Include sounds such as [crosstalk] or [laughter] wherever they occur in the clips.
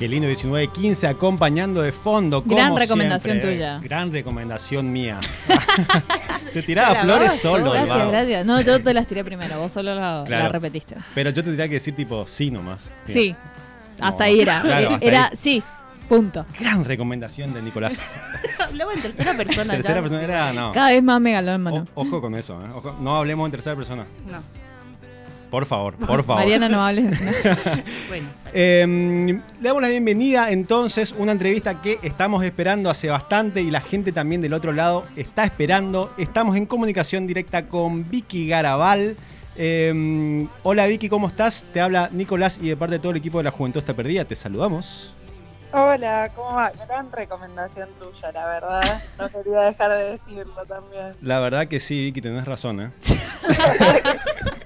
Qué lindo 1915 acompañando de fondo. Gran como recomendación siempre. tuya. Gran recomendación mía. [laughs] [laughs] Se tiraba Se flores solo. Gracias, vago. gracias. No, yo te las tiré primero, vos solo la, Claro. la repetiste. Pero yo tendría que decir tipo sí nomás. Sí, No, hasta ahí era. claro, hasta era, ahí. sí, punto. Gran recomendación de Nicolás. [laughs] Hablaba en tercera persona. Tercera ya. persona era no. Cada vez más megalómano. Ojo con eso, ¿eh? Ojo, no hablemos en tercera persona. No. Por favor, por [laughs] favor. Mariana no hables. no. [laughs] Bueno. Eh, le damos la bienvenida entonces, una entrevista que estamos esperando hace bastante y la gente también del otro lado está esperando. Estamos en comunicación directa con Vicky Garabal. Eh, hola Vicky, ¿cómo estás? Te habla Nicolás y de parte de todo el equipo de la Juventud está perdida, te saludamos. Hola, ¿cómo va? Gran recomendación tuya, la verdad. No quería dejar de decirlo también. La verdad que sí, Vicky, tenés razón, ¿eh? [laughs]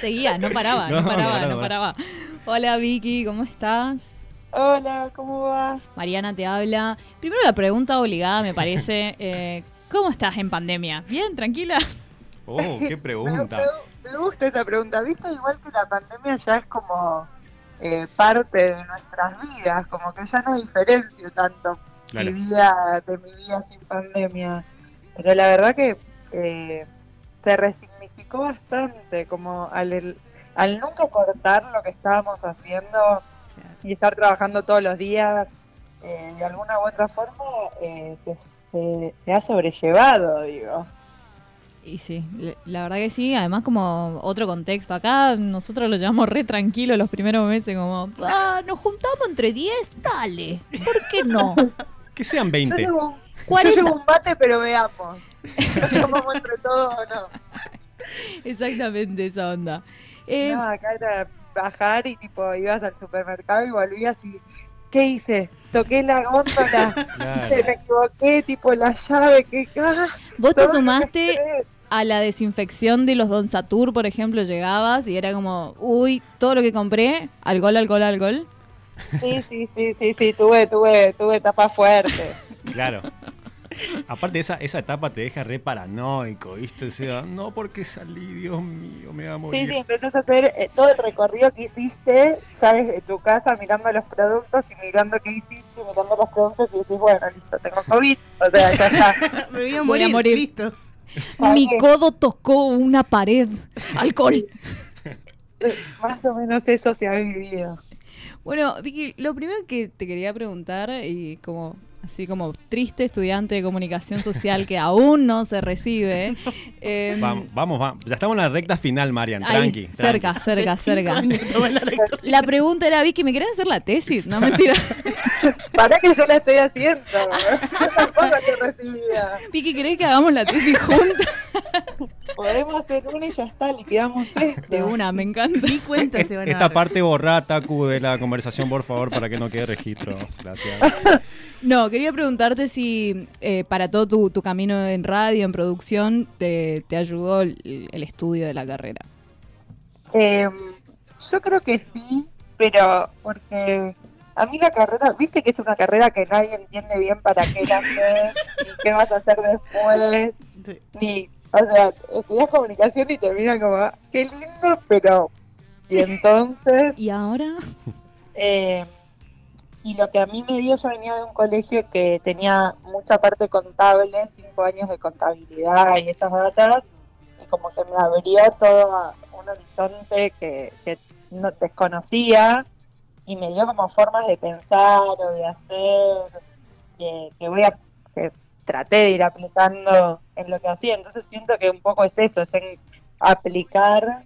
Seguía, no paraba, no, No, paraba, no, no, no. paraba. Hola Vicky, ¿cómo estás? Hola, ¿cómo va? Mariana te habla. Primero la pregunta obligada, me parece. [laughs] eh, ¿Cómo estás en pandemia? ¿Bien? ¿Tranquila? Oh, qué [laughs] Me, pregunta. me- me gusta esa pregunta. ¿Viste? Igual que la pandemia ya es como eh, parte de nuestras vidas, como que ya no diferencio tanto Claro. mi vida de mi vida sin pandemia. Pero la verdad que eh, se resignificó bastante, como al, el- al nunca cortar lo que estábamos haciendo y estar trabajando todos los días, eh, de alguna u otra forma, eh, te, te- te ha sobrellevado, digo. Y sí, la verdad que sí. Además, como otro contexto. Acá nosotros lo llevamos re tranquilo los primeros meses, como, ah, nos juntamos entre 10, dale. ¿Por qué no? [laughs] Que sean Yo 20. llevo, un- yo 40. llevo un bate, pero veamos. [laughs] Nos tomamos entre todos o no. Exactamente esa onda. Eh, No, acá era bajar y tipo ibas al supermercado y volvías y ¿qué hice? Toqué la góndola, Claro. me equivoqué, tipo la llave, que ah, Vos te sumaste a la desinfección de los Don Satur, por ejemplo, llegabas y era como, uy, todo lo que compré, alcohol, alcohol, alcohol. Sí, sí, sí, sí, sí, tuve, tuve, tuve etapa fuerte. Claro. Aparte, esa, esa etapa te deja re paranoico, ¿viste? O sea, no porque salí, Dios mío, me va a Sí, morir. sí, empezás a hacer eh, todo el recorrido que hiciste, ya desde tu casa mirando los productos y mirando qué hiciste, mirando los productos y decís, bueno, listo, tengo COVID, o sea, ya está. [laughs] Me voy a Voy a morir. Listo. Mi codo tocó una pared. Alcohol. Más o menos eso se ha vivido. Bueno, Vicky, lo primero que te quería preguntar, y como así como triste estudiante de comunicación social que aún no se recibe, [laughs] em, Vamos, vamos, vamos. Ya estamos en la recta final, Marian. ahí, Tranqui. tranqui. cerca, cerca, Hace cerca. [laughs] La pregunta era, Vicky, ¿me querés hacer la tesis? No, mentira. [laughs] Para que yo la estoy haciendo. Yo tampoco estoy recibida. Vicky, ¿querés que hagamos la tesis juntas? Podemos hacer una y ya está, liquidamos esto. De una, me encanta. Ni cuenta se van a Esta dar. parte borrá, Taku, de la conversación, por favor, para que no quede registro. Gracias. No, quería preguntarte si eh, para todo tu, tu camino en radio, en producción, te, te ayudó el, el estudio de la carrera. Eh, yo creo que sí, pero porque a mí la carrera, viste que es una carrera que nadie entiende bien para qué la haces, ni qué vas a hacer después, Sí. ni, o sea, estudias comunicación y te miran como, "Ah, qué lindo, pero, y [laughs] entonces, ¿Y ahora? eh, y lo que a mí me dio, yo venía de un colegio que tenía mucha parte contable, cinco años de contabilidad y estas datas, y como que me abrió todo un horizonte que, que no desconocía y me dio como formas de pensar o de hacer que, que voy a que traté de ir aplicando en lo que hacía entonces siento que un poco es eso es en aplicar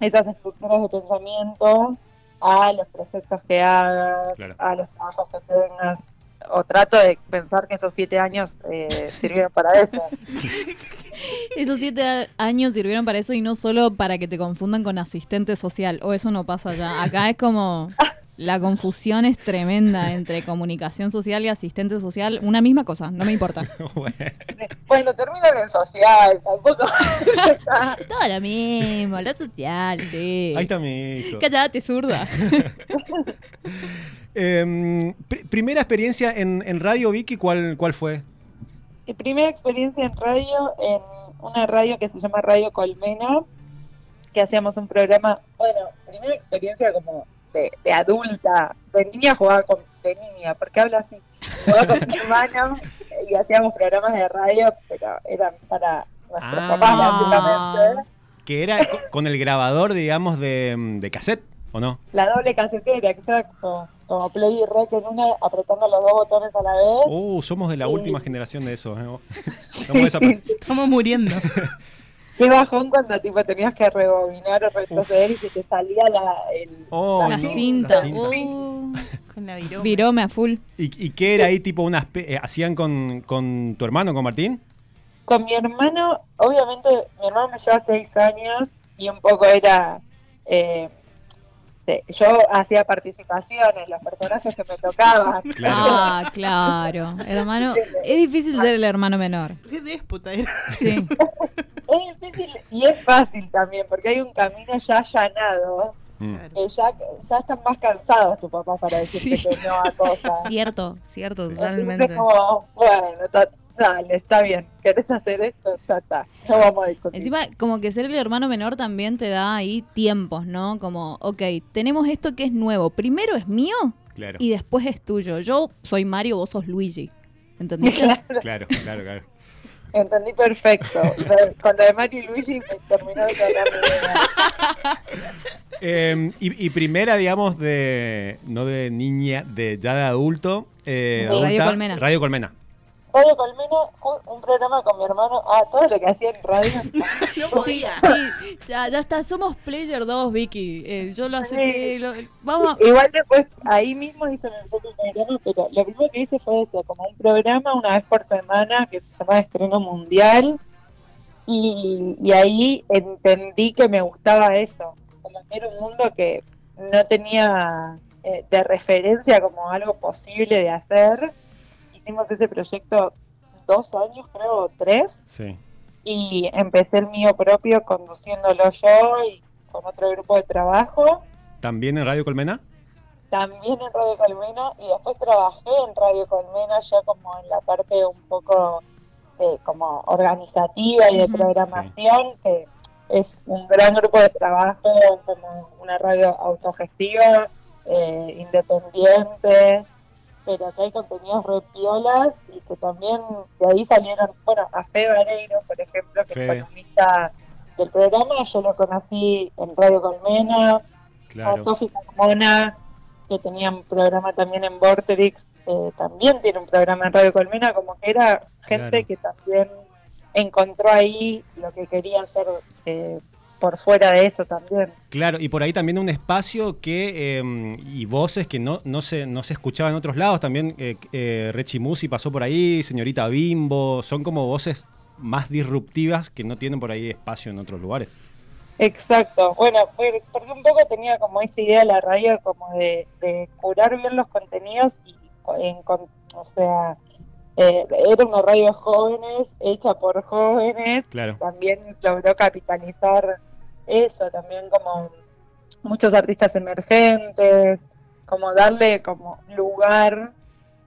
esas estructuras de pensamiento a los proyectos que hagas Claro. a los trabajos que tengas o trato de pensar que esos siete años eh, sirvieron para eso [laughs] Esos siete años sirvieron para eso y no solo para que te confundan con asistente social. O eso no pasa ya. Acá es como la confusión es tremenda entre comunicación social y asistente social. Una misma cosa, no me importa. [laughs] Bueno, bueno termino en el social tampoco [laughs] Todo lo mismo, lo social, sí. ahí está mi hijo. Cállate, zurda. [laughs] Em, pr- primera experiencia en, en radio, Vicky, ¿cuál, ¿cuál fue? Mi primera experiencia en radio, en una radio que se llama Radio Colmena, que hacíamos un programa, bueno, primera experiencia como de, de adulta. De niña jugaba con. De niña, ¿por qué habla así? Jugaba con mi [laughs] hermano y hacíamos programas de radio, pero eran para nuestros Ah. papás, básicamente. Que era co- con el grabador, digamos, de, de cassette, ¿o no? La doble casetera, exacto. Como play y rec en una, apretando los dos botones a la vez. Uh, somos de la Sí. última generación de eso. ¿eh? [laughs] Sí, sí. Estamos muriendo. [laughs] Qué bajón cuando tipo tenías que rebobinar o retroceder y se te salía la, el, Oh, la no, cinta. la cinta. Uh, Con la viroma. virome a full. ¿Y, y qué era ahí, tipo, unas. eh, ¿Hacían con, con tu hermano, con Martín? Con mi hermano, obviamente, mi hermano me lleva seis años y un poco era. eh, yo hacía participaciones, los personajes que me tocaban. Claro. [laughs] Ah, claro. Hermano, es difícil ser el hermano menor. Qué déspota era. Sí. [laughs] Es difícil y es fácil también, porque hay un camino ya allanado. Mm. que ya, ya están más cansados tu papá para decirte Sí. que no a cosas. Cierto, cierto, Sí. totalmente. Entonces, como, bueno, dale, está bien. ¿Querés hacer esto? Ya está. No vamos a discutir. Encima, como que ser el hermano menor también te da ahí tiempos, ¿no? Como, ok, tenemos esto que es nuevo. Primero es mío Claro, y después es tuyo. Yo soy Mario, vos sos Luigi. ¿Entendiste? [laughs] claro, claro, claro. Entendí perfecto. Con lo de Mario y Luigi me terminó de idea. [laughs] Eh, y, y primera, digamos, de. No de niña, de ya de adulto. eh, Radio adulta, Colmena. Radio Colmena. Radio Colmena, un, un programa con mi hermano. Ah, todo lo que hacía en radio. [laughs] No podía. Sí, ya, ya está, somos Player 2, Vicky. Eh, yo lo acepté. lo- vamos a- Igual después, ahí mismo hice el programa, pero lo primero que hice fue eso, como un programa una vez por semana que se llamaba Estreno Mundial. Y, y ahí entendí que me gustaba eso, como que era un mundo que no tenía eh, de referencia como algo posible de hacer. Hicimos ese proyecto dos años, creo, tres, Sí. y empecé el mío propio conduciéndolo yo y con otro grupo de trabajo ¿También en Radio Colmena? también en Radio Colmena y después trabajé en Radio Colmena ya como en la parte un poco eh, como organizativa y de programación, que es un gran grupo de trabajo, como una radio autogestiva, eh, independiente, pero que hay contenidos re piolas y que también de ahí salieron, bueno, a Fe Vareiro, por ejemplo, que Fe. es columnista del programa, yo lo conocí en Radio Colmena, a Claro. Sofi Carmona, que tenía un programa también en Vorterix, eh, también tiene un programa en Radio Colmena, como que era gente Claro. que también encontró ahí lo que quería hacer eh, por fuera de eso también. Claro, y por ahí también un espacio que, eh, y voces que no, no, se, no se escuchaban en otros lados, también eh, eh, Rechi Musi pasó por ahí, señorita Bimbo, son como voces más disruptivas que no tienen por ahí espacio en otros lugares. Exacto, bueno, por- porque un poco tenía como esa idea de la radio como de, de curar bien los contenidos y co- en, con- o sea, eh, era una radio jóvenes, hecha por jóvenes, Claro, también logró capitalizar eso, también como muchos artistas emergentes, como darle como lugar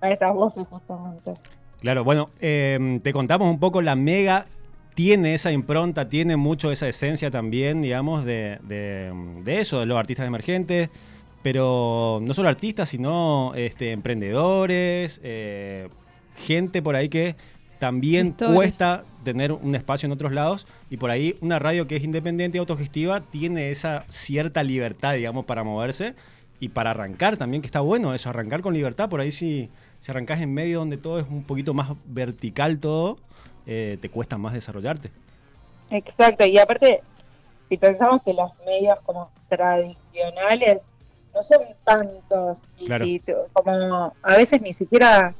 a estas voces justamente. claro. Bueno, eh, te contamos un poco, la Mega tiene esa impronta, tiene mucho esa esencia también, digamos, de, de- de eso, de los artistas emergentes, pero no solo artistas, sino este, emprendedores, eh, gente por ahí que también cuesta tener un espacio en otros lados y por ahí una radio que es independiente y autogestiva tiene esa cierta libertad, digamos, para moverse y para arrancar también, que está bueno eso, arrancar con libertad, por ahí si, si arrancás en medio donde todo es un poquito más vertical todo, eh, te cuesta más desarrollarte. Exacto, y aparte, si pensamos que los medios como tradicionales no son tantos, y, Claro. y tú- como a veces ni siquiera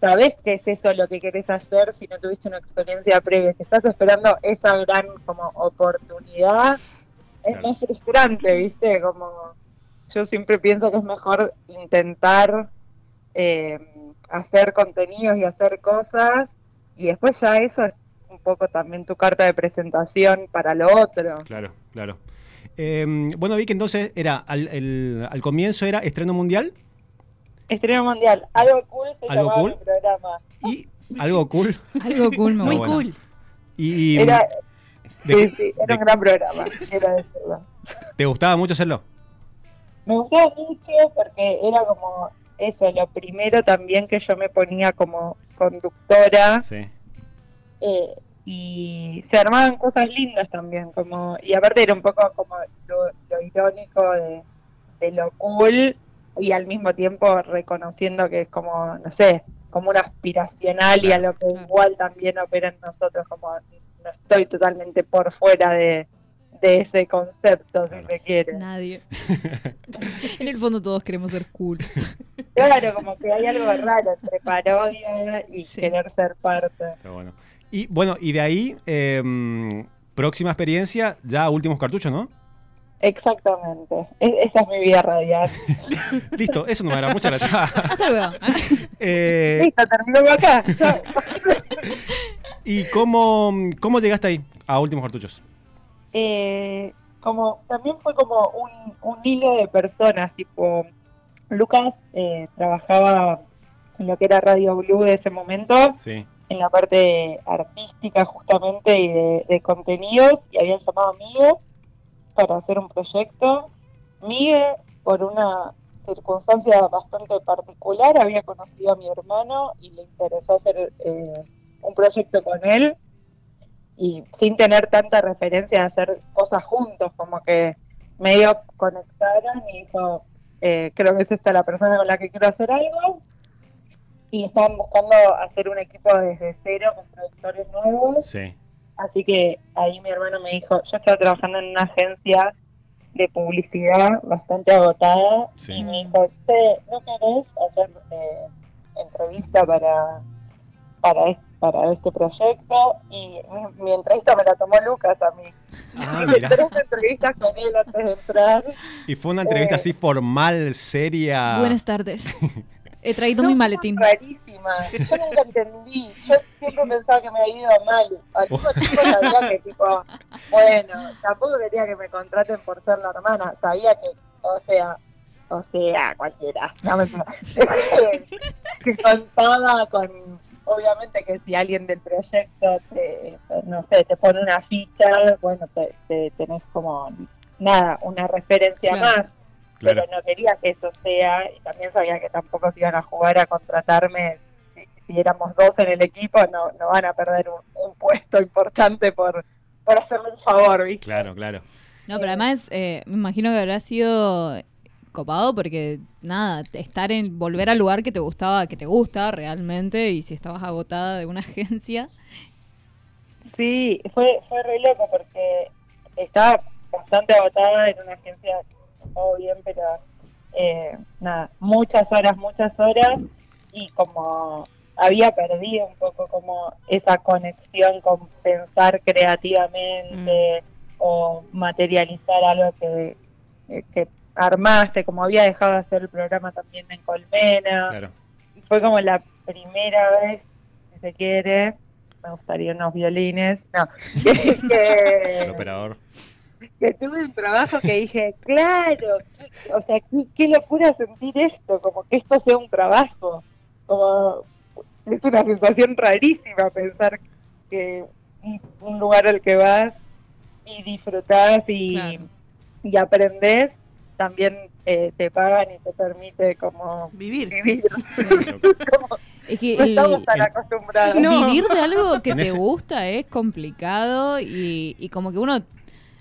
sabes qué es eso lo que querés hacer si no tuviste una experiencia previa. Si estás esperando esa gran como oportunidad, es Claro. más frustrante, ¿viste? Como yo siempre pienso que es mejor intentar eh, hacer contenidos y hacer cosas y después ya eso es un poco también tu carta de presentación para lo otro. Claro, claro. Eh, bueno, vi que entonces era, al, el- al comienzo era estreno mundial Estreno mundial, algo cool se ¿Algo llamaba cool? mi programa. y algo cool. Algo cool, Muy cool. Y, y, Era, de- sí, sí, era de- un gran programa, quiero decirlo. ¿Te gustaba mucho hacerlo? me gustaba mucho porque era como eso, lo primero también que yo me ponía como conductora Sí. eh, y se armaban cosas lindas también, como y aparte era un poco como lo, lo irónico de, de lo cool y al mismo tiempo reconociendo que es como, no sé, como un aspiracional y a lo que igual también opera en nosotros, como no estoy totalmente por fuera de, de ese concepto, si se quiere. Nadie. [laughs] en el fondo todos queremos ser cool. [laughs] Claro, como que hay algo raro entre parodia y Sí. querer ser parte. Pero bueno. Y bueno, y de ahí, em, próxima experiencia, ya últimos cartuchos, ¿no? Exactamente. E- esa es mi vida radial. [laughs] Listo, eso no me era. Muchas gracias. Hasta luego. [laughs] Eh, Listo, terminó acá. ¿Y cómo, cómo llegaste ahí a últimos cartuchos? eh, como también fue como un, un hilo de personas, tipo Lucas eh, trabajaba en lo que era Radio Blue de ese momento, Sí. en la parte artística justamente y de, de contenidos, y habían llamado a Miguel para hacer un proyecto. Miguel, por una circunstancia bastante particular, había conocido a mi hermano y le interesó hacer eh, un proyecto con él y sin tener tanta referencia de hacer cosas juntos, como que medio conectaron y dijo, eh, creo que es esta la persona con la que quiero hacer algo. Y estaban buscando hacer un equipo desde cero con productores nuevos. Sí. Así que ahí mi hermano me dijo, yo estaba trabajando en una agencia de publicidad bastante agotada Sí. y me dijo, "Che, ¿no querés hacer eh, entrevista para, para, es- para este proyecto? Y mi, mi entrevista me la tomó Lucas a mí. Ah, [laughs] mira. tres entrevistas con él antes de entrar. Y fue una entrevista Eh. así formal, seria. Buenas tardes. [laughs] He traído No, mi maletín. Rarísima. Yo nunca entendí. Yo siempre pensaba que me había ido mal. Al mismo tiempo sabía que, tipo, bueno, tampoco quería que me contraten por ser la hermana. Sabía que, o sea, o sea, cualquiera. No me [laughs] que contaba con, obviamente que si alguien del proyecto te, no sé, te pone una ficha, bueno, te, te tenés como, nada, una referencia Claro. más Claro. pero no quería que eso sea, y también sabía que tampoco se iban a jugar a contratarme, si, si éramos dos en el equipo, no, no van a perder un, un puesto importante por, por hacerme un favor, ¿viste? Claro, claro. No, pero además eh, me imagino que habrá sido copado porque nada, estar en volver al lugar que te gustaba, que te gusta realmente y si estabas agotada de una [laughs] agencia. Sí, fue, fue re loco porque estaba bastante agotada en una agencia, todo bien, pero eh, nada, muchas horas, muchas horas, y como había perdido un poco como esa conexión con pensar creativamente o materializar algo que, eh, que armaste, como había dejado de hacer el programa también en Colmena, Claro. fue como la primera vez, si se quiere, me gustaría unos violines, no, que, [laughs] [laughs] El que, operador. Que tuve un trabajo que dije, claro, qué- o sea, qué, qué locura sentir esto, como que esto sea un trabajo, como es una sensación rarísima pensar que un, un lugar al que vas y disfrutás y, Claro. y aprendés, también eh, te pagan y te permite como Vivir. vivir. [laughs] como, Es que no el- estamos tan el- acostumbrados. No. vivir de algo que En te ese- gusta es complicado y, y como que uno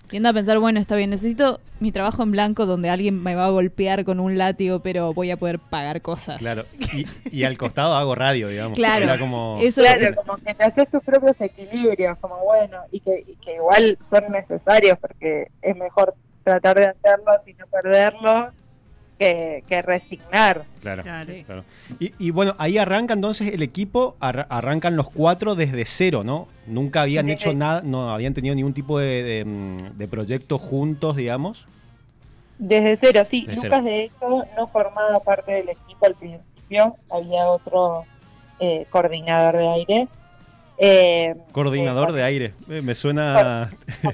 tiende a pensar, bueno, está bien, necesito mi trabajo en blanco donde alguien me va a golpear con un látigo, pero voy a poder pagar cosas. Claro. Y, y al costado hago radio, digamos. Claro. Era como. Eso Claro, es- como que te haces tus propios equilibrios, como bueno, y que, y que igual son necesarios porque es mejor tratar de hacerlo sin no perderlo que, que resignar. Claro. Claro. Sí. Claro. Y, y bueno, ahí arranca entonces el equipo, arra- arrancan los cuatro desde cero, ¿no? Nunca habían hecho nada, no habían tenido ningún tipo de, de, mm, de proyecto juntos, digamos. Desde cero, sí. Desde Lucas, cero. de hecho, no formaba parte del equipo al principio, había otro eh, coordinador de aire. Eh, Coordinador eh, de aire. Eh, me suena a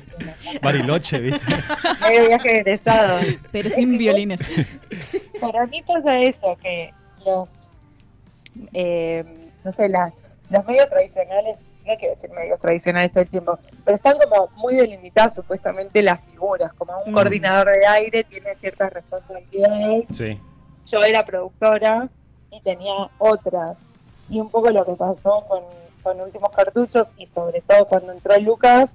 [laughs] Bariloche, ¿viste? [laughs] medio viaje de egresado. pero sin violines. Para mí pasa eso, que los, eh, no sé, las- los medios tradicionales no quiero decir medios tradicionales todo el tiempo, pero están como muy delimitadas supuestamente las figuras, como un Mm. coordinador de aire tiene ciertas responsabilidades, Sí. yo era productora y tenía otras. Y un poco lo que pasó con, con Últimos Cartuchos y sobre todo cuando entró Lucas,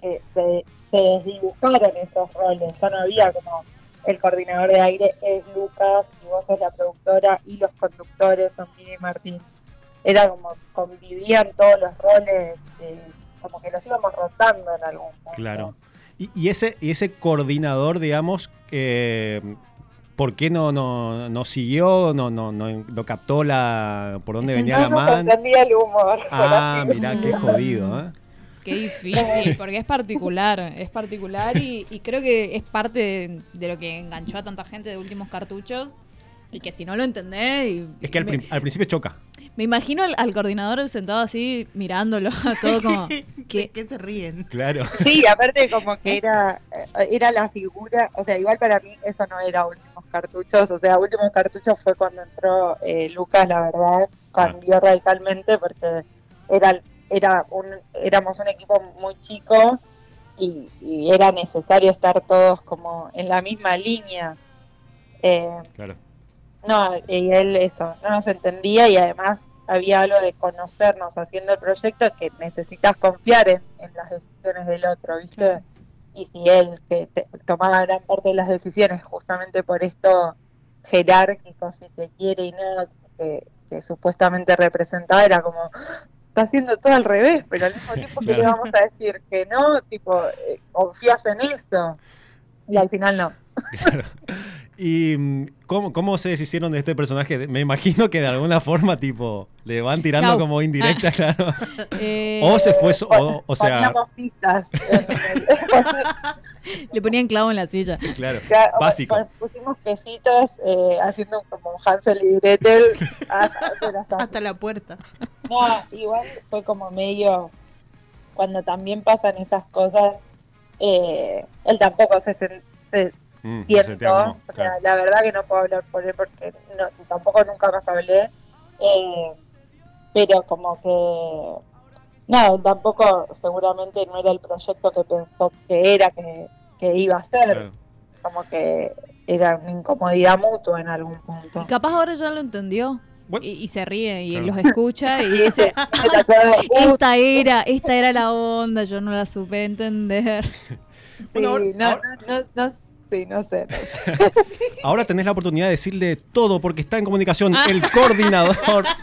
que se, se desdibujaron esos roles. Ya no había como el coordinador de aire es Lucas y vos sos la productora y los conductores son Miguel y Martín. Era como convivían todos los roles, eh, como que los íbamos rotando en algún punto. Claro. Y, y ese, y ese coordinador, digamos, eh, ¿por qué no, no, no siguió? No, no, no, no captó la por dónde venía la no mano? comprendía el humor. Ah, mirá, qué jodido, ¿eh? Qué difícil, porque es particular, es particular y, y creo que es parte de, de lo que enganchó a tanta gente de últimos cartuchos. Y que si no lo entendés. y- Es que al, me, al principio choca. me imagino al, al coordinador sentado así, mirándolo [laughs] a todo como. ¿De que qué se ríen? Claro. Sí, aparte como que era, eh, era la figura, o sea, igual para mí eso no era Últimos Cartuchos, o sea, Últimos Cartuchos fue cuando entró eh, Lucas, la verdad, cambió radicalmente porque era, era un, éramos un equipo muy chico y, y era necesario estar todos como en la misma línea. Eh, Claro. No, y él eso, no nos entendía y además había algo de conocernos haciendo el proyecto que necesitas confiar en, en las decisiones del otro, ¿viste? Y si él, que te- tomaba gran parte de las decisiones justamente por esto jerárquico, si se quiere y no, que, que supuestamente representaba, era como, está haciendo todo al revés, pero al mismo [laughs] tiempo que le vamos a decir que no, tipo, eh, confías en eso. Y al final no. Claro. ¿Y mm, cómo, cómo se deshicieron de este personaje? Me imagino que de alguna forma, tipo, le van tirando Chau. como indirecta, claro. [laughs] eh, O se fue, so- o, o sea, [laughs] le ponían clavo en la silla. claro, básico. pusimos quesitos eh, haciendo como un Hansel y Gretel [laughs] hasta, hacer hasta- Hasta la puerta. No, igual fue como medio cuando también pasan esas cosas eh, él tampoco se, se Mm, o sea claro. la verdad que no puedo hablar por él porque no, tampoco nunca más hablé eh, pero como que no él tampoco seguramente no era el proyecto que pensó que era que, que iba a ser Claro. como que era una incomodidad mutua en algún Y punto. capaz ahora ya lo entendió. Y, y se ríe y Claro. los escucha y [laughs] dice, "Uh, esta era, esta era la onda, yo no la supe entender. Bueno, ahora- sí, no, ahora- no, no, no, sí, no sé. no sé. [laughs] Ahora tenés la oportunidad de decirle todo porque está en comunicación Ah. el coordinador. [laughs]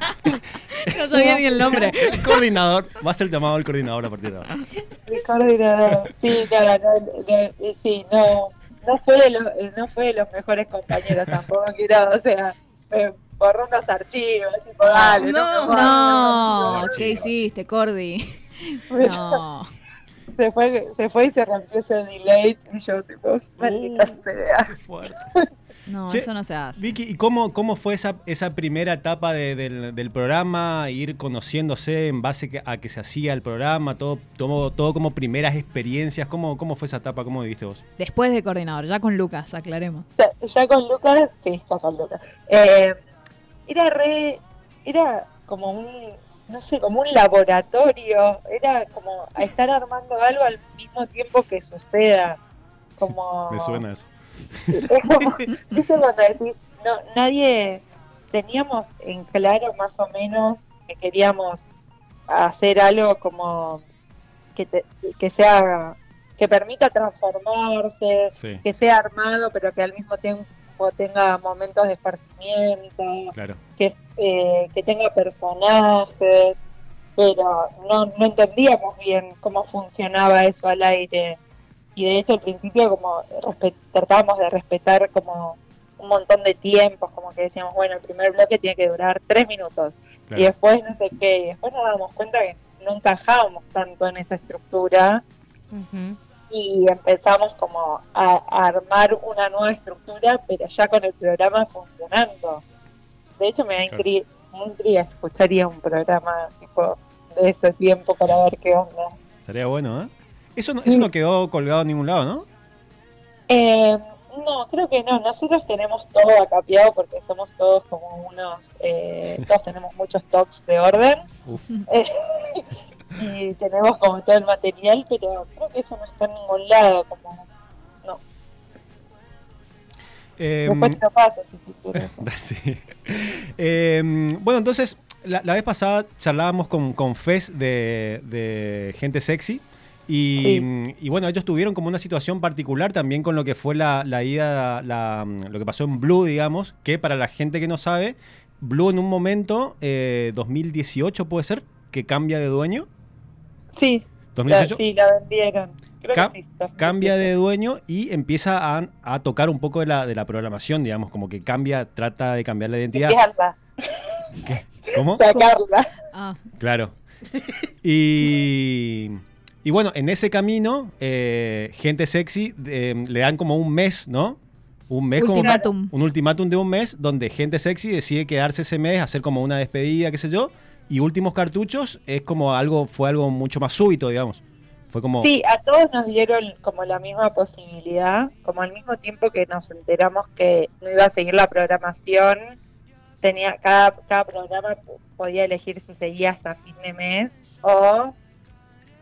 No sabía ni el nombre. El coordinador. Va a ser llamado el coordinador a partir de ahora. El coordinador. Sí, claro, no, no, sí, no, no fue de los, eh, no fue de los mejores compañeros tampoco quiero, o sea, eh, borró unos archivos, tipo, dale, No, me No, jodas, ¿qué hiciste, Cordy? No. Se fue, se fue y se rompió ese delay y yo tipo, maldita Uh, sea. qué fuerte. [laughs] No, Che, eso no se hace. Vicky, ¿y cómo, cómo fue esa, esa primera etapa de- del, del programa? Ir conociéndose en base a que se hacía el programa, todo, todo, todo como primeras experiencias. ¿Cómo, ¿Cómo fue esa etapa? ¿Cómo viviste vos? Después de coordinador, ya con Lucas, aclaremos. Ya, ya con Lucas, sí, ya con Lucas. Eh, era re, era como un, no sé, como un laboratorio, era como estar armando algo al mismo tiempo que suceda. Como, Me suena eso. Es como, ¿viste cuando decís, no, nadie, teníamos en claro más o menos que queríamos hacer algo como que, te- que sea, que permita transformarse, Sí, que sea armado, pero que al mismo tiempo tenga momentos de esparcimiento, claro. que, eh, que tenga personajes, pero no, no entendíamos bien cómo funcionaba eso al aire. Y de hecho al principio como tratábamos de respetar como un montón de tiempos, como que decíamos, bueno, el primer bloque tiene que durar tres minutos, y después no sé qué, y después nos damos cuenta que no encajábamos tanto en esa estructura Ujú. Y empezamos como a, a armar una nueva estructura, pero ya con el programa funcionando. De hecho, me da Claro. intri- me intriga escucharía un programa tipo de ese tiempo para ver qué onda. Estaría bueno, ¿eh? Eso no, eso no quedó colgado en ningún lado, ¿no? Eh, no, creo que no. Nosotros tenemos todo acapeado porque somos todos como unos, eh, [laughs] todos tenemos muchos toques de orden. Eh, y tenemos como todo el material, pero creo que eso no está en ningún lado, como no. Em, Después te lo paso si te. [laughs] Sí. Eh, bueno, entonces, la, la vez pasada charlábamos con, con Fez de, de Gente Sexy. Y, Sí. y bueno, ellos tuvieron como una situación particular también con lo que fue la, la ida, la- lo que pasó en Blue, digamos, que para la gente que no sabe, Blue en un momento, eh, 2018 puede ser, que cambia de dueño. Sí, la, 2018 sí, la vendieron. Creo Ca- que sí, 2017. cambia de dueño y empieza a, a tocar un poco de la, de la programación, digamos, como que cambia, trata de cambiar la identidad. ¿Qué? ¿Cómo? sacarla. Ah, Claro. Y, y bueno, en ese camino, eh, gente sexy eh, le dan como un mes, ¿no? Un mes como ultimátum. un ultimátum de un mes donde gente sexy decide quedarse ese mes, hacer como una despedida, qué sé yo. Y últimos cartuchos es como algo, fue algo mucho más súbito, digamos. Fue como. Sí, a todos nos dieron como la misma posibilidad, como al mismo tiempo que nos enteramos que no iba a seguir la programación, tenía cada, cada programa podía elegir si seguía hasta fin de mes o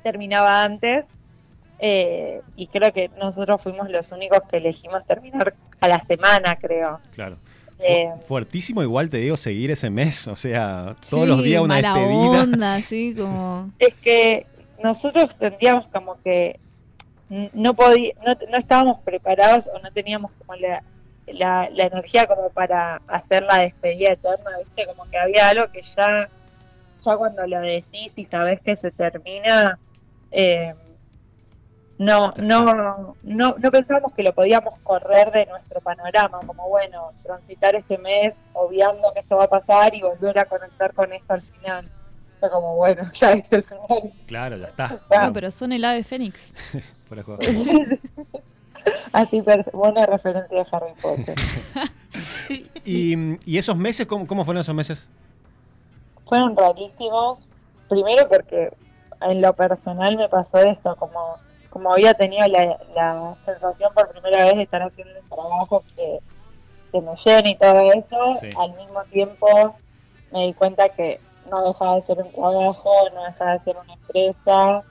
terminaba antes. eh, y creo que nosotros fuimos los únicos que elegimos terminar a la semana, creo. Claro. Eh, Fu- fuertísimo, igual te digo, seguir ese mes. O sea, todos los Sí, días una mala despedida. onda, así [laughs] como... es que nosotros sentíamos como que no podí, no, no estábamos preparados o no teníamos como la, la, la energía como para hacer la despedida eterna, viste, como que había algo que ya, ya cuando lo decís y sabés que se termina, eh, no, no, no, no pensábamos que lo podíamos correr de nuestro panorama, como bueno, transitar este mes obviando que esto va a pasar y volver a conectar con esto al final. Fue como bueno, [laughs] ya es el final. Claro, ya está. [laughs] No, pero son el ave fénix. [laughs] Joda. Así, buena referencia de Harry Potter. Y, y esos meses, ¿cómo, cómo fueron esos meses? Fueron rarísimos. Primero porque en lo personal me pasó esto, como, como había tenido la, la sensación por primera vez de estar haciendo un trabajo que, que me llena y todo eso, Sí. al mismo tiempo me di cuenta que no dejaba de ser un trabajo, no dejaba de ser una empresa,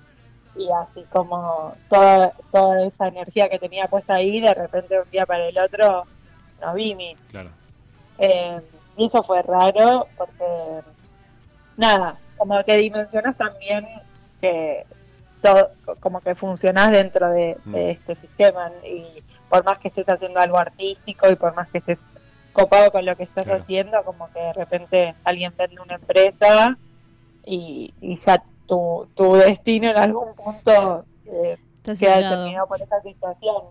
y así como toda, toda esa energía que tenía puesta ahí, de repente de un día para el otro no vi mi Claro. Eh, y eso fue raro porque, nada, como que dimensionas también que todo, como que funcionás dentro de, de Mm. este sistema y por más que estés haciendo algo artístico y por más que estés copado con lo que estás Claro. haciendo, como que de repente alguien vende una empresa y, y ya tu, tu destino en algún punto eh, Está queda sellado. determinado por esa situación.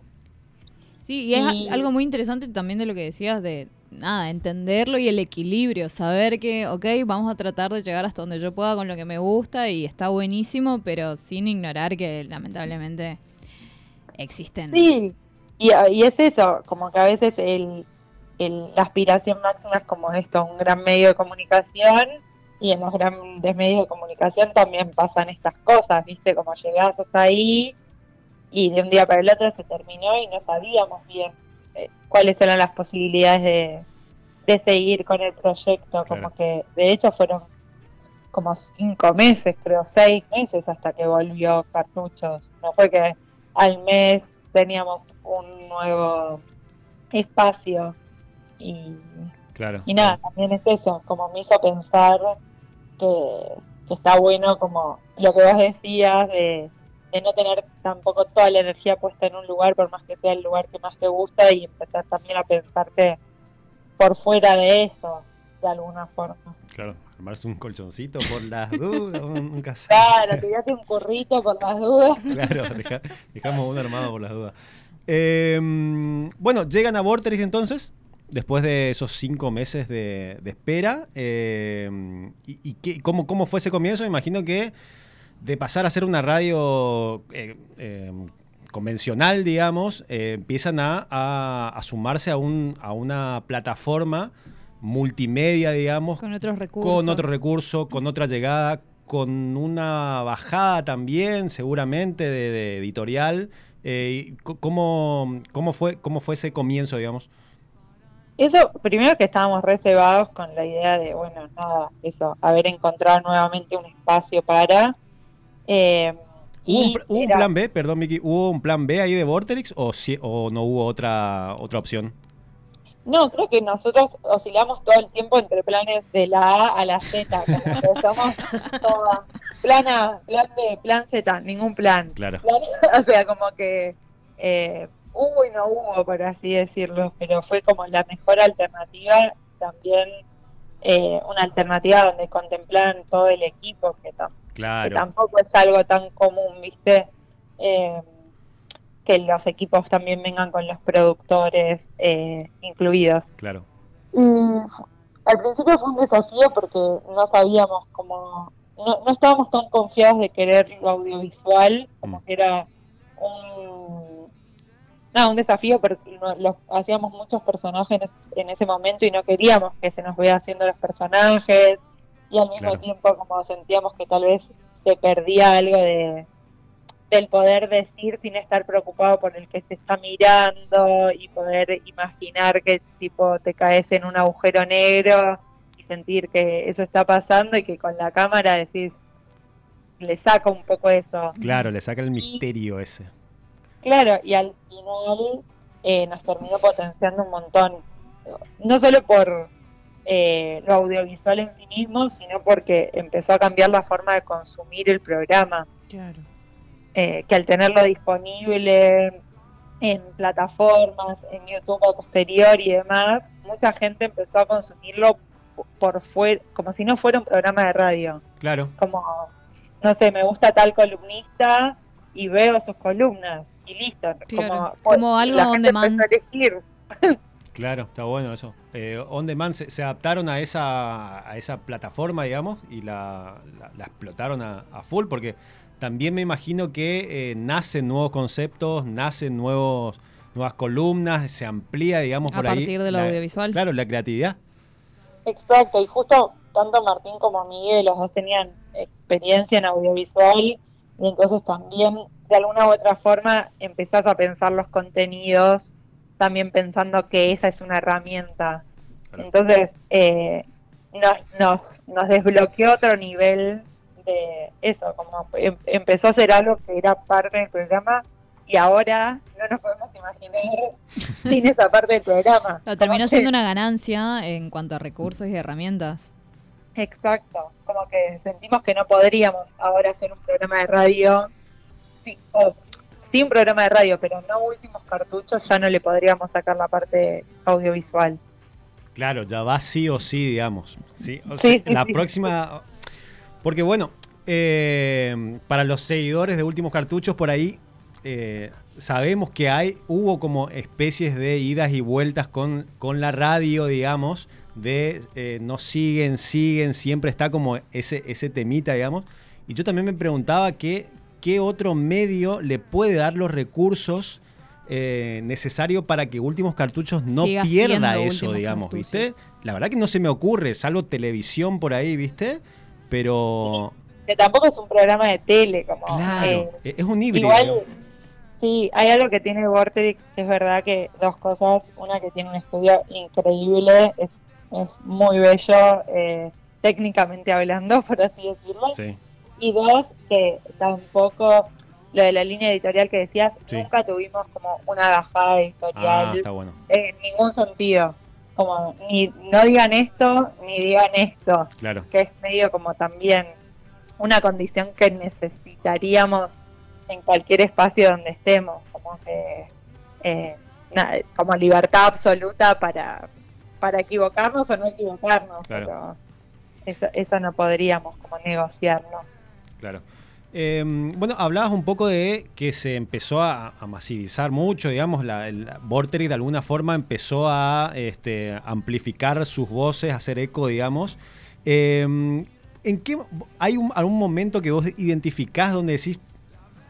Sí, y es Y- algo muy interesante también de lo que decías de, nada, entenderlo y el equilibrio, saber que, ok, vamos a tratar de llegar hasta donde yo pueda con lo que me gusta y está buenísimo, pero sin ignorar que lamentablemente existen. Sí, y, y es eso, como que a veces el, el- la aspiración máxima es como esto, un gran medio de comunicación, y en los grandes medios de comunicación también pasan estas cosas, ¿viste? Como llegás hasta ahí y de un día para el otro se terminó y no sabíamos bien eh, cuáles eran las posibilidades de, de seguir con el proyecto, como Claro. que de hecho fueron como cinco meses, creo, seis meses hasta que volvió Cartuchos. No fue que al mes teníamos un nuevo espacio y, Claro. y nada, también es eso, como me hizo pensar que, que está bueno como lo que vos decías de, de no tener tampoco toda la energía puesta en un lugar por más que sea el lugar que más te gusta y empezar también a pensarte por fuera de eso de alguna forma. Claro, armarse un colchoncito por las dudas, uno nunca sabe. Claro, tirate un currito por las dudas. [laughs] Claro, deja- dejamos uno armado por las dudas. Eh, bueno, llegan a Vorterix entonces, después de esos cinco meses de, de espera. eh, ¿Y, y qué- cómo, cómo fue ese comienzo? Me imagino que de pasar a ser una radio eh, eh, convencional, digamos, eh, empiezan a, a- a sumarse a, un, a una plataforma multimedia, digamos, Con otros recursos. con otro recurso, con otra llegada, con una bajada también, seguramente, de, de editorial. Eh, ¿cómo, cómo, fue, ¿Cómo fue ese comienzo, digamos? Eso, primero que estábamos reservados con la idea de, bueno, nada, eso, haber encontrado nuevamente un espacio para, Eh, ¿Hubo, un, hubo un plan B? Perdón, Miki. ¿Hubo un plan B ahí de Vorterix o, si- o no hubo otra, otra opción? No, creo que nosotros oscilamos todo el tiempo entre planes de la A a la Z. [laughs] Somos plan A, plan B, plan Z, ningún plan. Claro. Plan- [laughs] o sea, como que eh, hubo y no hubo, por así decirlo, pero fue como la mejor alternativa. También eh, una alternativa donde contemplan todo el equipo, que, que tampoco es algo tan común, ¿viste? Eh, que los equipos también vengan con los productores eh, incluidos. Claro. Y al principio fue un desafío porque no sabíamos cómo, no, no estábamos tan confiados de querer lo audiovisual, como Mm. que era un, nada, un desafío porque no- los- hacíamos muchos personajes en ese momento y no queríamos que se nos vea haciendo los personajes y al mismo Claro. tiempo como sentíamos que tal vez se perdía algo de del poder decir sin estar preocupado por el que te está mirando y poder imaginar que tipo te caes en un agujero negro y sentir que eso está pasando y que con la cámara decís le saca un poco eso Claro, le saca el misterio ese. Claro, y al final eh, nos terminó potenciando un montón. No solo por eh, lo audiovisual en sí mismo, sino porque empezó a cambiar la forma de consumir el programa. Claro. Eh, que al tenerlo disponible en plataformas, en YouTube a posterior y demás, mucha gente empezó a consumirlo por fuera, como si no fuera un programa de radio Claro. como, no sé, me gusta tal columnista y veo sus columnas y listo. Claro, Como, como algo la on gente demand. empezó a elegir. [laughs] Claro, está bueno eso. Eh, on Demand se, se adaptaron a esa, a esa plataforma, digamos, y la, la- la explotaron a, a full, porque también me imagino que eh, nacen nuevos conceptos, nacen nuevos, nuevas columnas, se amplía, digamos, A por ahí. partir de lo la- audiovisual. Claro, la creatividad. Exacto, y justo tanto Martín como Miguel, los dos tenían experiencia en audiovisual, y entonces también de alguna u otra forma empezás a pensar los contenidos, también pensando que esa es una herramienta. Claro. Entonces, eh, nos, nos, nos desbloqueó otro nivel de eso, como em- empezó a ser algo que era parte del programa y ahora no nos podemos imaginar [laughs] sin esa parte del programa. Lo terminó Como siendo que- una ganancia en cuanto a recursos y herramientas. Exacto, como que sentimos que no podríamos ahora hacer un programa de radio, sí, o sí un programa de radio, pero no últimos cartuchos, ya no le podríamos sacar la parte audiovisual. Claro, ya va sí o sí, digamos. Sí, o Sí, sea, sí, la sí. próxima. Porque bueno, eh, para los seguidores de últimos cartuchos por ahí, eh, sabemos que hay, hubo como especies de idas y vueltas con, con la radio, digamos, de eh, no siguen, siguen, siempre está como ese, ese temita, digamos. Y yo también me preguntaba que, qué otro medio le puede dar los recursos eh, necesarios para que últimos cartuchos no Siga pierda eso, digamos, Cartuchos. ¿viste? La verdad que no se me ocurre, salvo televisión por ahí, ¿viste? Pero Que tampoco es un programa de tele, como... claro, eh, es un híbrido. Igual, sí, hay algo que tiene Vorterix, que es verdad que dos cosas. Una que tiene un estudio increíble, es, es muy bello, eh, técnicamente hablando, [laughs] por así decirlo. Sí, Y dos, que tampoco, lo de la línea editorial que decías, Sí. nunca tuvimos como una bajada ah, editorial bueno, en ningún sentido. Como ni no digan esto, ni digan esto claro. que es medio como también una condición que necesitaríamos en cualquier espacio donde estemos, como que eh, na- como libertad absoluta para, para equivocarnos o no equivocarnos, Claro. pero eso, eso no podríamos como negociarlo. Claro. Eh, bueno, hablabas un poco de que se empezó a, masivizar mucho, digamos, la, el Vorterix de alguna forma empezó a este, amplificar sus voces, hacer eco, digamos. Eh, ¿En qué hay un- algún momento que vos identificás donde decís,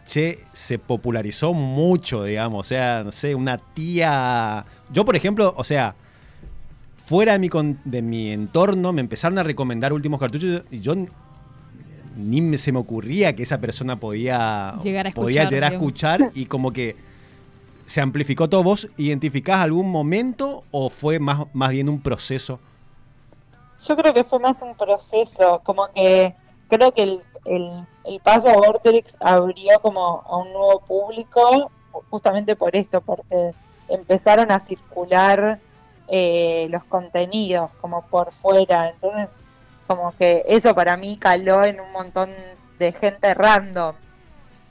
che, se popularizó mucho, digamos? O sea, no sé, una tía. Yo, por ejemplo, o sea, fuera de mi, con- de mi entorno me empezaron a recomendar últimos cartuchos y yo ni me- se me ocurría que esa persona podía Llegar a podía escuchar, llegar a escuchar y como que se amplificó todo. ¿Vos identificás algún momento o fue más, más bien un proceso? Yo creo que fue más un proceso, como que creo que el, el, el paso a Vortex abrió como a un nuevo público, justamente por esto, porque empezaron a circular eh, los contenidos como por fuera, entonces como que eso para mí caló en un montón de gente random,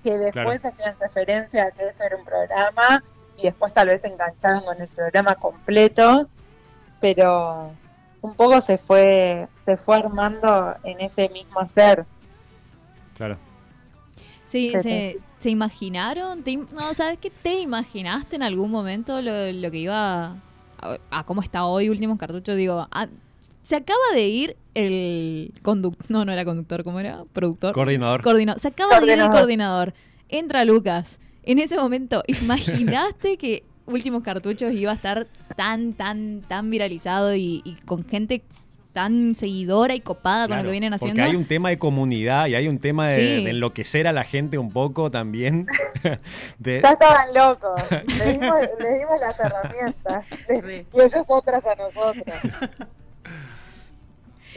que después hacían referencia a que eso era un programa y después tal vez se engancharon con el programa completo, pero un poco se fue se fue armando en ese mismo ser. Claro. Sí, se, ¿se imaginaron? ¿Te, no, ¿sabes qué? ¿Te imaginaste en algún momento lo, lo que iba a, a cómo está hoy Últimos Cartuchos? Digo, ah, se acaba de ir el conductor, no, no era conductor, ¿cómo era? Productor. Coordinador. Coordinador. Se acaba de ir el Coordinador. Entra Lucas. En ese momento, ¿imaginaste que Últimos Cartuchos iba a estar tan, tan, tan viralizado y, y con gente tan seguidora y copada con lo que vienen haciendo? Porque hay un tema de comunidad y hay un tema de, Sí. de enloquecer a la gente un poco también. [laughs] De- Ya estaban locos, [laughs] le dimos, le dimos las herramientas Sí. y ellos otras a nosotros. [laughs]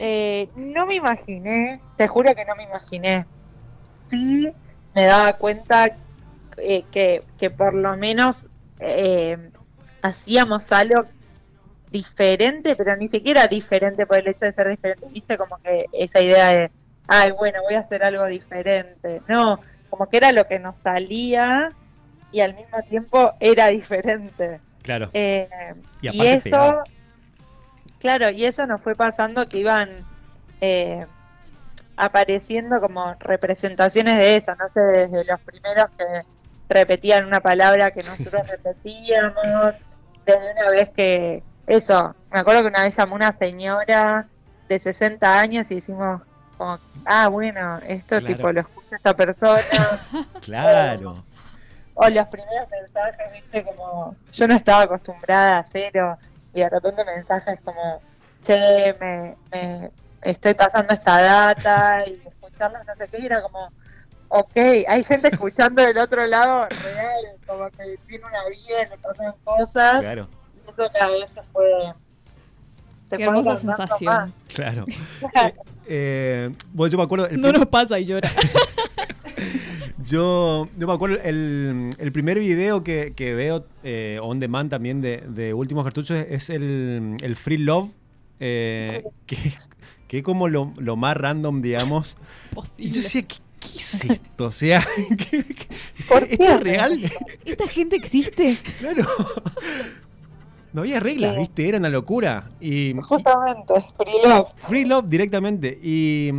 Eh, no me imaginé, te juro que no me imaginé. Sí me daba cuenta eh, que, que por lo menos eh, hacíamos algo diferente, pero ni siquiera diferente por el hecho de ser diferente. Viste como que esa idea de, ay, bueno, voy a hacer algo diferente. No, como que era lo que nos salía y al mismo tiempo era diferente. claro. Eh, Y y, eso. Claro, y eso nos fue pasando que iban eh, apareciendo como representaciones de eso, no sé, desde los primeros que repetían una palabra que nosotros [laughs] repetíamos, desde una vez que, eso, me acuerdo que una vez llamó una señora de 60 años y decimos como, ah, bueno, esto Claro. tipo lo escucha esta persona. [laughs] Claro. O los primeros mensajes, viste, como yo no estaba acostumbrada a cero y de repente mensajes como, che, me, me estoy pasando esta data y escucharlos, no sé qué, y era como, ok, hay gente escuchando del otro lado real, como que tiene una vida, le pasan cosas, Claro. y eso cada vez se fue... Qué hermosa sensación. más. Claro. [laughs] Eh, bueno, yo me acuerdo. El No nos pasa y llora. [laughs] Yo, yo me acuerdo el, el primer video que, que veo eh, on demand también de, de Últimos Cartuchos es el, el Free Love, eh, [laughs] que, que es como lo, lo más random, digamos. Y yo decía, ¿qué, qué es esto? O sea, [laughs] ¿qué- qué- ¿Por ¿esto qué? es real? ¿Esta gente existe? [laughs] Claro. No había reglas, Sí. ¿viste? Era una locura. Y, Justamente, Free Love. Free Love directamente. Y,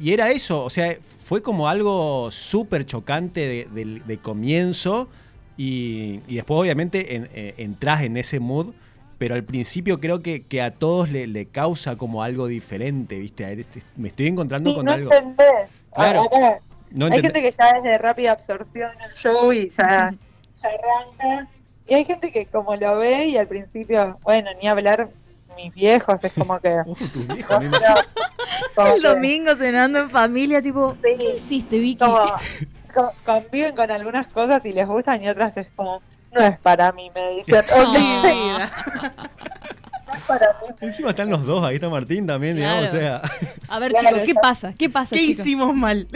y era eso, o sea, fue como algo súper chocante de, comienzo. Y, y después, obviamente, en- eh, entras en ese mood. Pero al principio creo que, que a todos le, le causa como algo diferente, ¿viste? A ver, este- Me estoy encontrando Sí, con no algo. entendés. Claro. No hay gente que ya es de rápida absorción el show y ya, [laughs] ya arranca. Y hay gente que como lo ve y al principio, bueno, ni hablar mis viejos, es como que... [laughs] Tu viejo, [laughs] como El domingo cenando en familia, tipo, sí, ¿Qué hiciste, Vicky? como, [laughs] co- conviven con algunas cosas y les gustan y otras es como, no es para mí, me dicen. Ok, para mí. Encima están los dos, ahí está Martín también, digamos, o sea. A ver, Claro, chicos, ¿qué pasa? ¿Qué pasa, ¿Qué chicos? [laughs] hicimos mal?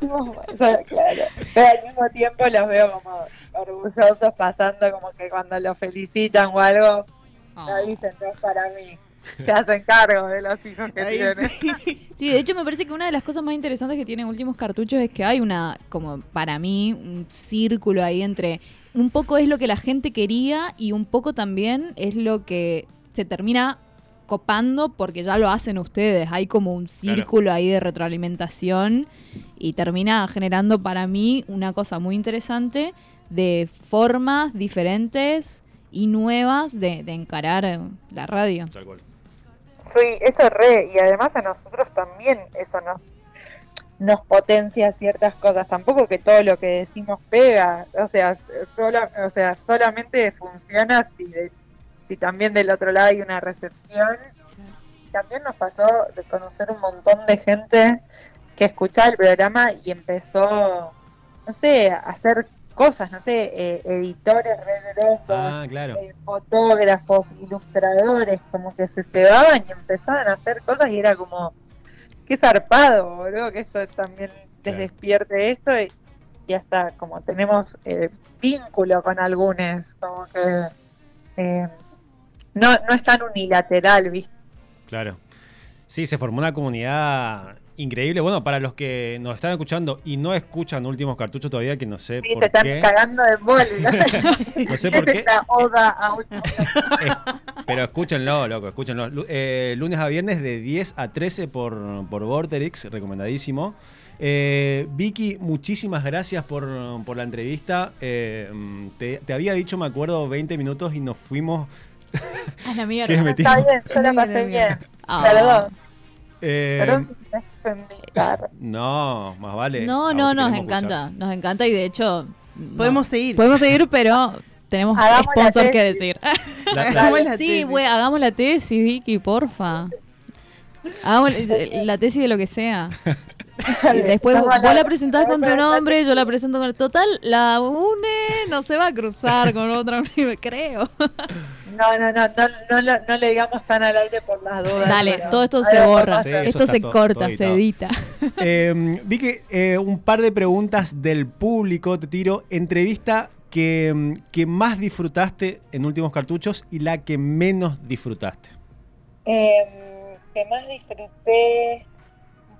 O sea, claro. Pero al mismo tiempo los veo como orgullosos pasando como que cuando los felicitan o algo, Oh. no dicen no es para mí. Se hacen cargo de los hijos que Ahí tienen. sí. [laughs] Sí, de hecho me parece que una de las cosas más interesantes que tienen últimos cartuchos es que hay una, como para mí, un círculo ahí entre un poco es lo que la gente quería y un poco también es lo que se termina copando porque ya lo hacen ustedes. Hay como un círculo ahí de retroalimentación y termina generando para mí una cosa muy interesante de formas diferentes y nuevas de, de encarar la radio. Tal cual. Sí, eso re, y además a nosotros también eso nos nos potencia ciertas cosas, tampoco que todo lo que decimos pega, o sea, sola, o sea, solamente funciona si de- si también del otro lado hay una recepción. También nos pasó de conocer un montón de gente que escuchaba el programa y empezó, no sé, a hacer cosas, no sé, eh, editores re grosos, Ah, claro. eh, fotógrafos, ilustradores, como que se cebaban y empezaban a hacer cosas y era como, qué zarpado, boludo, que esto también les Claro. despierte esto y, y hasta como tenemos eh, vínculo con algunos, como que eh, no, no es tan unilateral, ¿viste? Claro. Sí, se formó una comunidad increíble. Bueno, para los que nos están escuchando y no escuchan últimos cartuchos todavía, que no sé Sí, se por están qué. cagando de bol. [laughs] No sé por qué. Oda a [laughs] pero escúchenlo, loco, escúchenlo. Eh, lunes a viernes de 10 a 13 por, por Vorterix, recomendadísimo. Eh, Vicky, muchísimas gracias por, por la entrevista. Eh, te, te había dicho, me acuerdo, 20 minutos y nos fuimos. A la ¿Qué mierda. Está bien, yo la pasé bien, bien. Ah. Perdón, Eh, perdón no, más vale. No, no, nos encanta. Nos encanta y de hecho. no. Podemos seguir. Podemos seguir, pero tenemos Hagamos sponsor que decir. La- [laughs] la- la sí, güey, hagamos la tesis, Vicky, porfa. Hagamos la- la [laughs] tesis de lo que sea. Y [laughs] después vos la hablando- presentás con tu nombre, yo la presento con el total. La UNE no se va a cruzar con otra [laughs] creo. No, no, no, no, no, no le digamos tan al aire por las dudas. Dale, pero- todo esto se borra. Sí, Esto se todo- corta, todo se edita. [laughs] Eh, vi que eh, un par de preguntas del público, te tiro. Entrevista que, mm, que más disfrutaste en últimos cartuchos y la que menos disfrutaste. Eh, que más disfruté,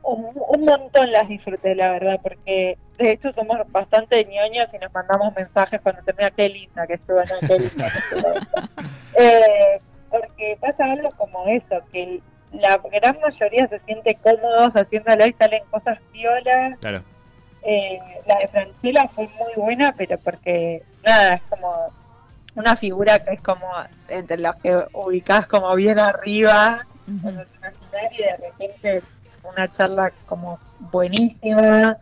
un, un montón las disfruté, la verdad, porque de hecho somos bastante ñoños y nos mandamos mensajes cuando termina qué linda que estuvo, no, qué linda que estuvo. [laughs] Eh, porque pasa algo como eso, que la gran mayoría se siente cómodos haciéndolo y salen cosas violas. Claro. Eh, la de Franchella fue muy buena, pero porque, nada, es como una figura que es como entre los que ubicás como bien arriba, cuando te imaginás y de repente una charla como buenísima.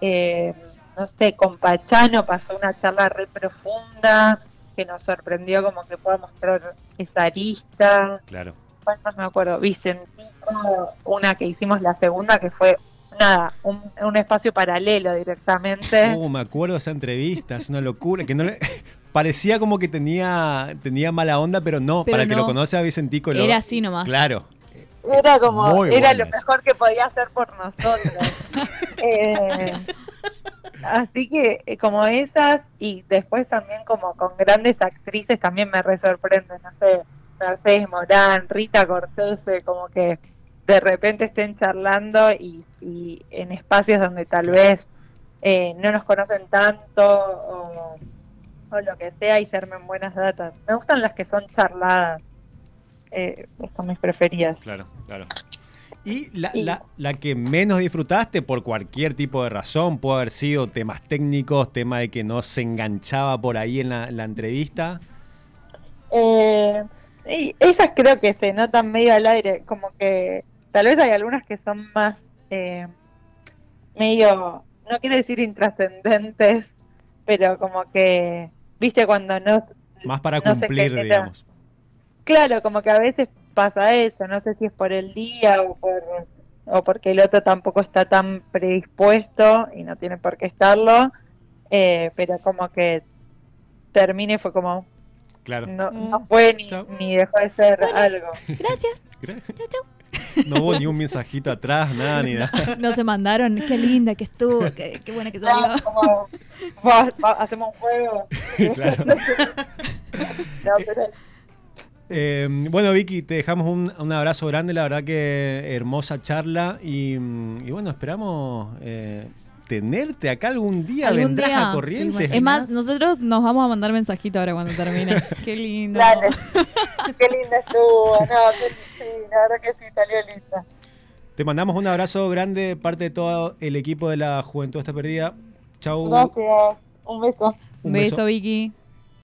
Eh, no sé, con Pachano pasó una charla re profunda que nos sorprendió como que pueda mostrar esa arista. Claro. ¿Cuál más me acuerdo? Vicentico, una que hicimos la segunda que fue, nada, un, un espacio paralelo directamente. Uh, me acuerdo de esa entrevista, es una locura. Que no le... [laughs] Parecía como que tenía, tenía mala onda, pero no. Pero para el que lo conoce a Vicentico. lo- Era así nomás. Claro. Era como, Muy era lo mejor que podía hacer por nosotros. [laughs] Eh, así que eh, como esas y después también como con grandes actrices también me re sorprenden, no sé, Mercedes Morán, Rita Cortese, como que de repente estén charlando y, y en espacios donde tal vez eh, no nos conocen tanto o, o lo que sea y se armen buenas datas. Me gustan las que son charladas. Eh, son mis preferidas. Claro, claro. Y la, Y- la- la que menos disfrutaste por cualquier tipo de razón, puede haber sido temas técnicos, tema de que no se enganchaba por ahí en la, la entrevista. Eh, y esas creo que se notan medio al aire, como que tal vez hay algunas que son más eh, medio, no quiero decir intrascendentes, pero como que, viste, cuando no, Más para no cumplir, digamos. Claro, como que a veces pasa eso, no sé si es por el día o por o porque el otro tampoco está tan predispuesto y no tiene por qué estarlo, eh, pero como que termine fue como Claro. no, Mm, no fue ni, ni dejó de ser algo. Gracias. [laughs] Gra- No hubo ni un mensajito atrás, nada, ni [laughs] nada. No se mandaron. Qué linda que estuvo. Qué, qué buena que salió. Claro, como va- va- hacemos un juego. [laughs] Claro. No, pero Eh, bueno, Vicky, te dejamos un, un abrazo grande, la verdad que hermosa charla y, mm, y bueno, esperamos eh, tenerte acá algún día, Algún vendrás día. a Corrientes. Es más, nosotros nos vamos a mandar mensajito ahora cuando termine. [laughs] Qué lindo. Dale. Qué linda estuvo. No, qué, sí, la verdad que sí, salió linda. Te mandamos un abrazo grande de parte de todo el equipo de la Juventud Está Perdida. Chau. Gracias. Un beso. Un beso, Vicky.